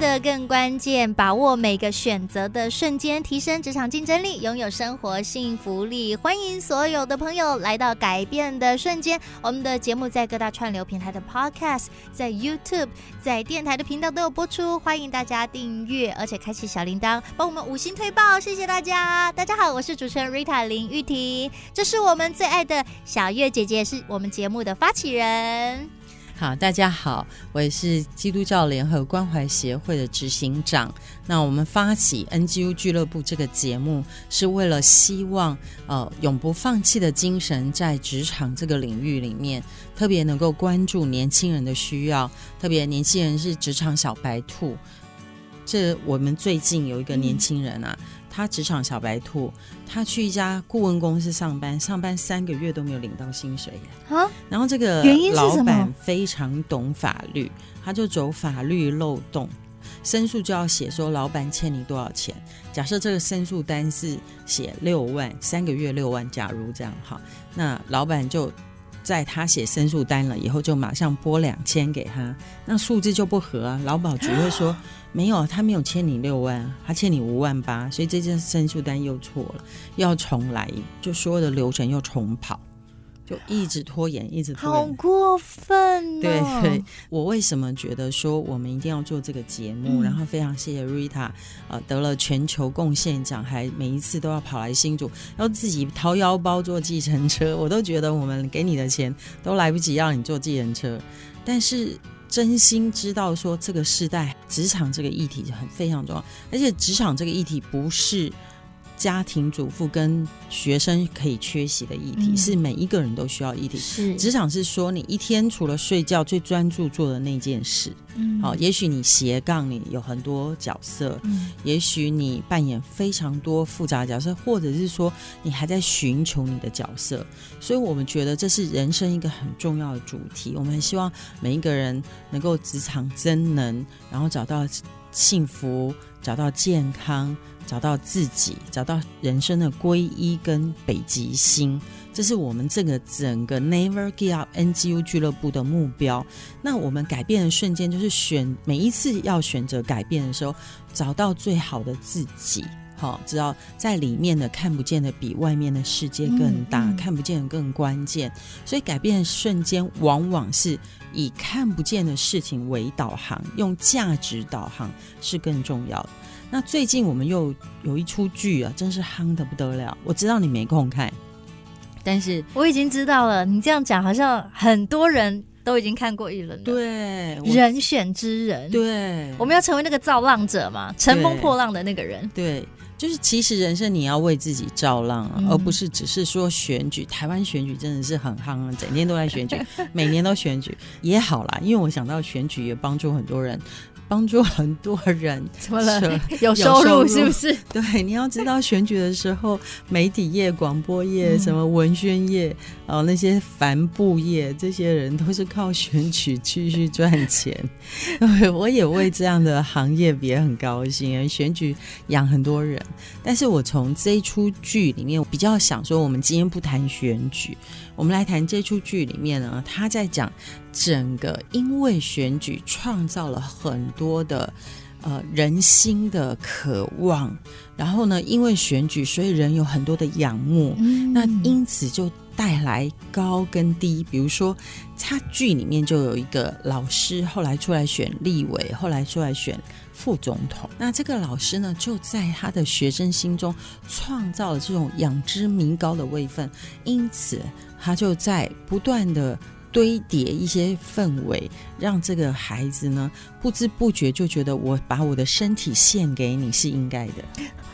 的更关键，把握每个选择的瞬间，提升职场竞争力，拥有生活幸福力。欢迎所有的朋友来到改变的瞬间。我们的节目在各大串流平台的 Podcast，在 YouTube，在电台的频道都有播出。欢迎大家订阅，而且开启小铃铛，帮我们五星推爆。谢谢大家！大家好，我是主持人 Rita 林玉婷，这是我们最爱的小月姐姐，是我们节目的发起人。好，大家好，我也是基督教联合关怀协会的执行长。那我们发起 NGU 俱乐部这个节目，是为了希望呃永不放弃的精神，在职场这个领域里面，特别能够关注年轻人的需要，特别年轻人是职场小白兔。这我们最近有一个年轻人啊。嗯他职场小白兔，他去一家顾问公司上班，上班三个月都没有领到薪水耶。啊，然后这个老板非常懂法律，他就走法律漏洞，申诉就要写说老板欠你多少钱。假设这个申诉单是写六万，三个月六万，假如这样哈，那老板就在他写申诉单了以后，就马上拨两千给他，那数字就不合啊。劳保局会说。没有，他没有欠你六万，他欠你五万八，所以这件申诉单又错了，又要重来，就所有的流程又重跑，就一直拖延，一直拖延，好过分哦。对对，我为什么觉得说我们一定要做这个节目？嗯、然后非常谢谢 Rita，呃，得了全球贡献奖，还每一次都要跑来新竹，要自己掏腰包坐计程车，我都觉得我们给你的钱都来不及让你坐计程车，但是。真心知道说，这个时代职场这个议题很非常重要，而且职场这个议题不是。家庭主妇跟学生可以缺席的议题，嗯、是每一个人都需要议题。是职场是说你一天除了睡觉最专注做的那件事。嗯，好，也许你斜杠你有很多角色，嗯，也许你扮演非常多复杂的角色，或者是说你还在寻求你的角色。所以我们觉得这是人生一个很重要的主题。我们很希望每一个人能够职场真能，然后找到幸福，找到健康。找到自己，找到人生的皈依跟北极星，这是我们这个整个 Never Give Up NGU 俱乐部的目标。那我们改变的瞬间，就是选每一次要选择改变的时候，找到最好的自己。好，知道在里面的看不见的比外面的世界更大，嗯嗯、看不见的更关键。所以改变的瞬间，往往是以看不见的事情为导航，用价值导航是更重要的。那最近我们又有一出剧啊，真是夯得不得了。我知道你没空看，但是我已经知道了。你这样讲，好像很多人都已经看过一轮了。对，人选之人。对，我们要成为那个造浪者嘛，乘风破浪的那个人。对，就是其实人生你要为自己造浪啊，嗯、而不是只是说选举。台湾选举真的是很夯啊，整天都在选举，每年都选举也好啦，因为我想到选举也帮助很多人。帮助很多人，怎么了？有收入是不是？对，你要知道选举的时候，媒体业、广播业、什么文宣业，哦、呃，那些帆布业，这些人都是靠选举继续赚钱。我也为这样的行业也很高兴，选举养很多人。但是我从这一出剧里面，我比较想说，我们今天不谈选举。我们来谈这出剧里面呢，他在讲整个因为选举创造了很多的呃人心的渴望，然后呢，因为选举，所以人有很多的仰慕，嗯、那因此就带来高跟低。比如说，差距里面就有一个老师，后来出来选立委，后来出来选副总统。那这个老师呢，就在他的学生心中创造了这种仰之弥高的位分，因此。他就在不断的堆叠一些氛围，让这个孩子呢不知不觉就觉得我把我的身体献给你是应该的，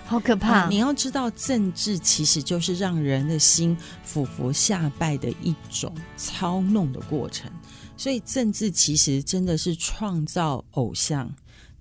好可怕！啊，你要知道，政治其实就是让人的心俯伏下拜的一种操弄的过程。所以政治其实真的是创造偶像。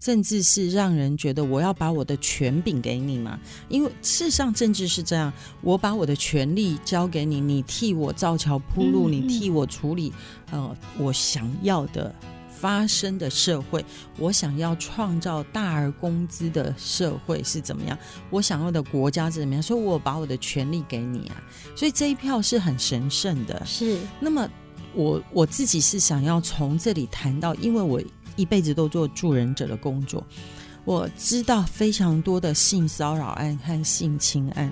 政治是让人觉得我要把我的权柄给你嘛？因为事实上政治是这样，我把我的权利交给你，你替我造桥铺路，你替我处理呃我想要的发生的社会，我想要创造大而公资的社会是怎么样？我想要的国家是怎么样？所以我把我的权利给你啊，所以这一票是很神圣的。是，那么我我自己是想要从这里谈到，因为我。一辈子都做助人者的工作，我知道非常多的性骚扰案和性侵案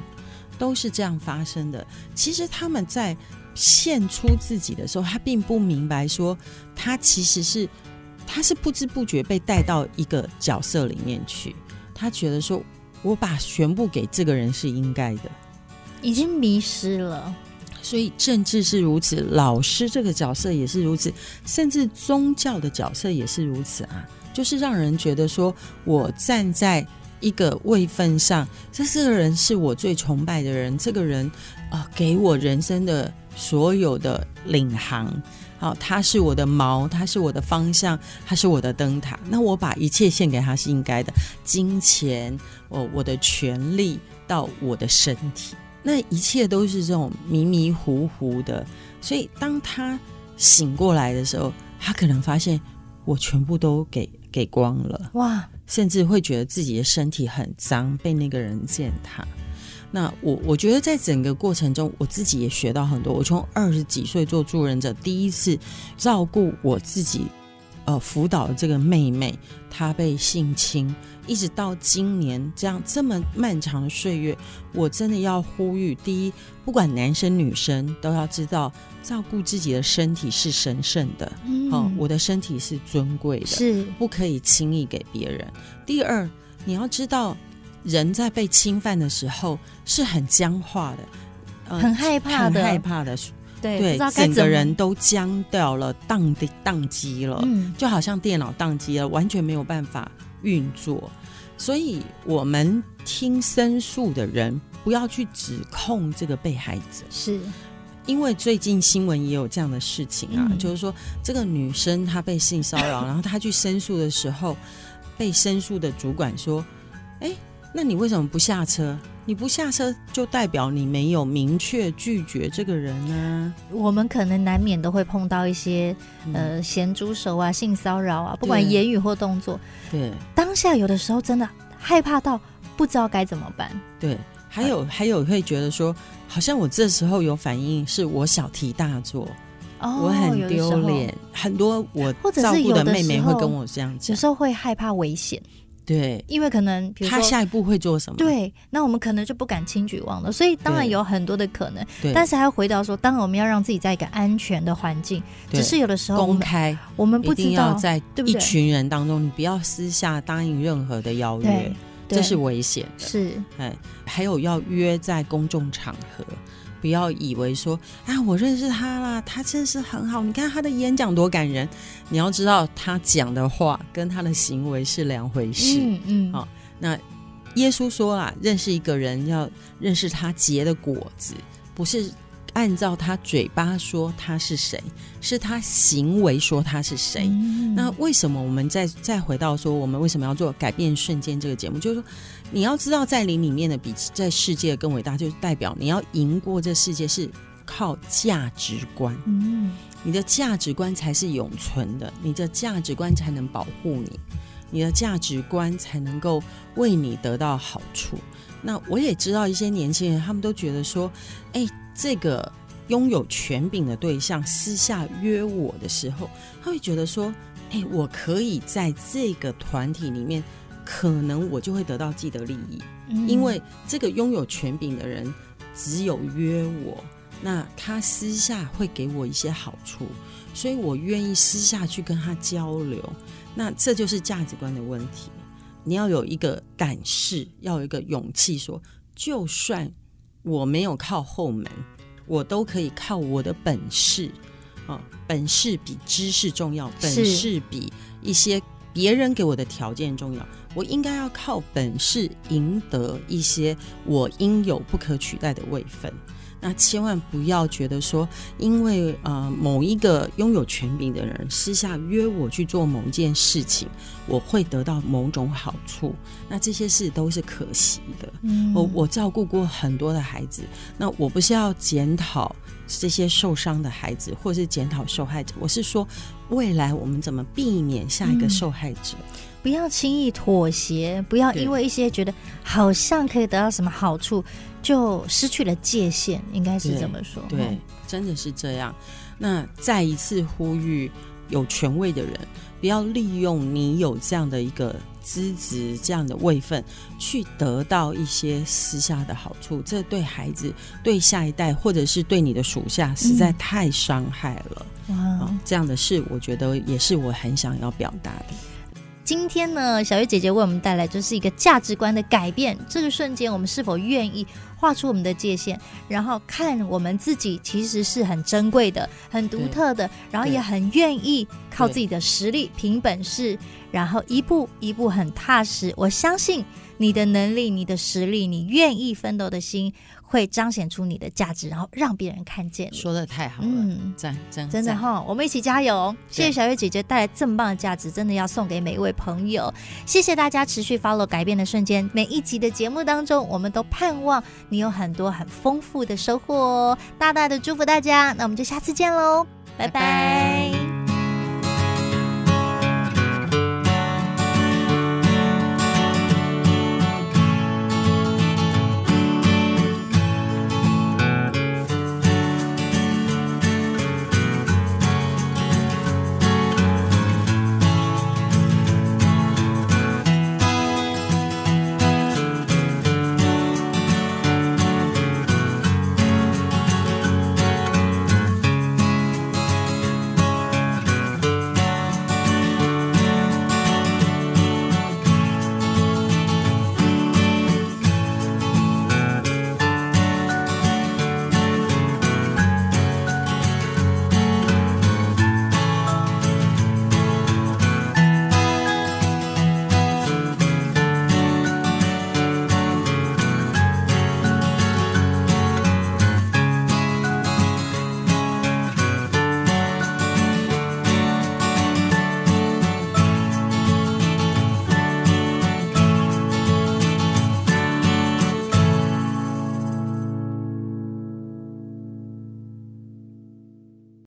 都是这样发生的。其实他们在献出自己的时候，他并不明白说，他其实是他是不知不觉被带到一个角色里面去。他觉得说，我把全部给这个人是应该的，已经迷失了。所以政治是如此，老师这个角色也是如此，甚至宗教的角色也是如此啊！就是让人觉得说，我站在一个位分上，这这个人是我最崇拜的人，这个人啊、给我人生的所有的领航，好、他是我的锚，他是我的方向，他是我的灯塔。那我把一切献给他是应该的，金钱，我我的权利到我的身体。那一切都是这种迷迷糊糊的，所以当他醒过来的时候，他可能发现我全部都给给光了，哇！甚至会觉得自己的身体很脏，被那个人践踏。那我我觉得在整个过程中，我自己也学到很多。我从二十几岁做助人者，第一次照顾我自己。呃，辅导这个妹妹，她被性侵，一直到今年这样这么漫长的岁月，我真的要呼吁：第一，不管男生女生，都要知道照顾自己的身体是神圣的，嗯，哦，我的身体是尊贵的，是不可以轻易给别人。第二，你要知道，人在被侵犯的时候是很僵化的，呃，很害怕的，很害怕的。对，对整个人都僵掉了，宕的宕机了，嗯，就好像电脑宕机了，完全没有办法运作。所以，我们听申诉的人不要去指控这个被害者，是。因为最近新闻也有这样的事情啊，嗯、就是说这个女生她被性骚扰，然后她去申诉的时候，被申诉的主管说：“哎，那你为什么不下车？”你不下车，就代表你没有明确拒绝这个人呢、啊。我们可能难免都会碰到一些、嗯、呃咸猪手啊、性骚扰啊，不管言语或动作。对，当下有的时候真的害怕到不知道该怎么办。对，还有、呃、还有会觉得说，好像我这时候有反应，是我小题大做，哦、我很丢脸。很多我照顾的妹妹会跟我这样讲，有时候会害怕危险。对，因为可能比如说他下一步会做什么？对，那我们可能就不敢轻举妄动，所以当然有很多的可能。对，但是还要回到说，当然我们要让自己在一个安全的环境。只是有的时候公开，我们不知道一定要在一群人当中，你不要私下答应任何的邀约，这是危险的。是，哎，还有要约在公众场合。不要以为说啊，我认识他啦，他真的是很好。你看他的演讲多感人。你要知道，他讲的话跟他的行为是两回事。嗯嗯。好、哦，那耶稣说啦，认识一个人要认识他结的果子，不是按照他嘴巴说他是谁，是他行为说他是谁。嗯、那为什么我们再再回到说，我们为什么要做改变瞬间这个节目？就是说。你要知道，在你里面的比在世界更伟大，就是代表你要赢过这世界是靠价值观。嗯，你的价值观才是永存的，你的价值观才能保护你，你的价值观才能够为你得到好处。那我也知道一些年轻人，他们都觉得说，哎，这个拥有权柄的对象私下约我的时候，他会觉得说，哎，我可以在这个团体里面。可能我就会得到既得利益，嗯，因为这个拥有权柄的人只有约我，那他私下会给我一些好处，所以我愿意私下去跟他交流。那这就是价值观的问题。你要有一个胆识，要有一个勇气，说就算我没有靠后门，我都可以靠我的本事啊，本事比知识重要，本事比一些别人给我的条件重要。我应该要靠本事赢得一些我应有不可取代的位分。那千万不要觉得说，因为呃某一个拥有权柄的人私下约我去做某件事情，我会得到某种好处。那这些事都是可惜的。嗯，我我照顾过很多的孩子，那我不是要检讨这些受伤的孩子，或是检讨受害者，我是说，未来我们怎么避免下一个受害者？嗯不要轻易妥协，不要因为一些觉得好像可以得到什么好处，就失去了界限，应该是这么说。对，对，真的是这样。那再一次呼吁有权位的人，不要利用你有这样的一个资质、这样的位分，去得到一些私下的好处。这对孩子、对下一代，或者是对你的属下，实在太伤害了。哇、哦，这样的事，我觉得也是我很想要表达的。今天呢，小月姐姐为我们带来就是一个价值观的改变。这个瞬间，我们是否愿意画出我们的界限，然后看我们自己其实是很珍贵的、很独特的，然后也很愿意靠自己的实力、凭本事，然后一步一步很踏实。我相信你的能力、你的实力、你愿意奋斗的心。会彰显出你的价值，然后让别人看见。说的太好了，嗯，赞赞，真的哈，我们一起加油！谢谢小月姐姐带来这么棒的价值，真的要送给每一位朋友。谢谢大家持续 follow 改变的瞬间，每一集的节目当中，我们都盼望你有很多很丰富的收获哦。大大的祝福大家，那我们就下次见喽，拜拜。拜拜。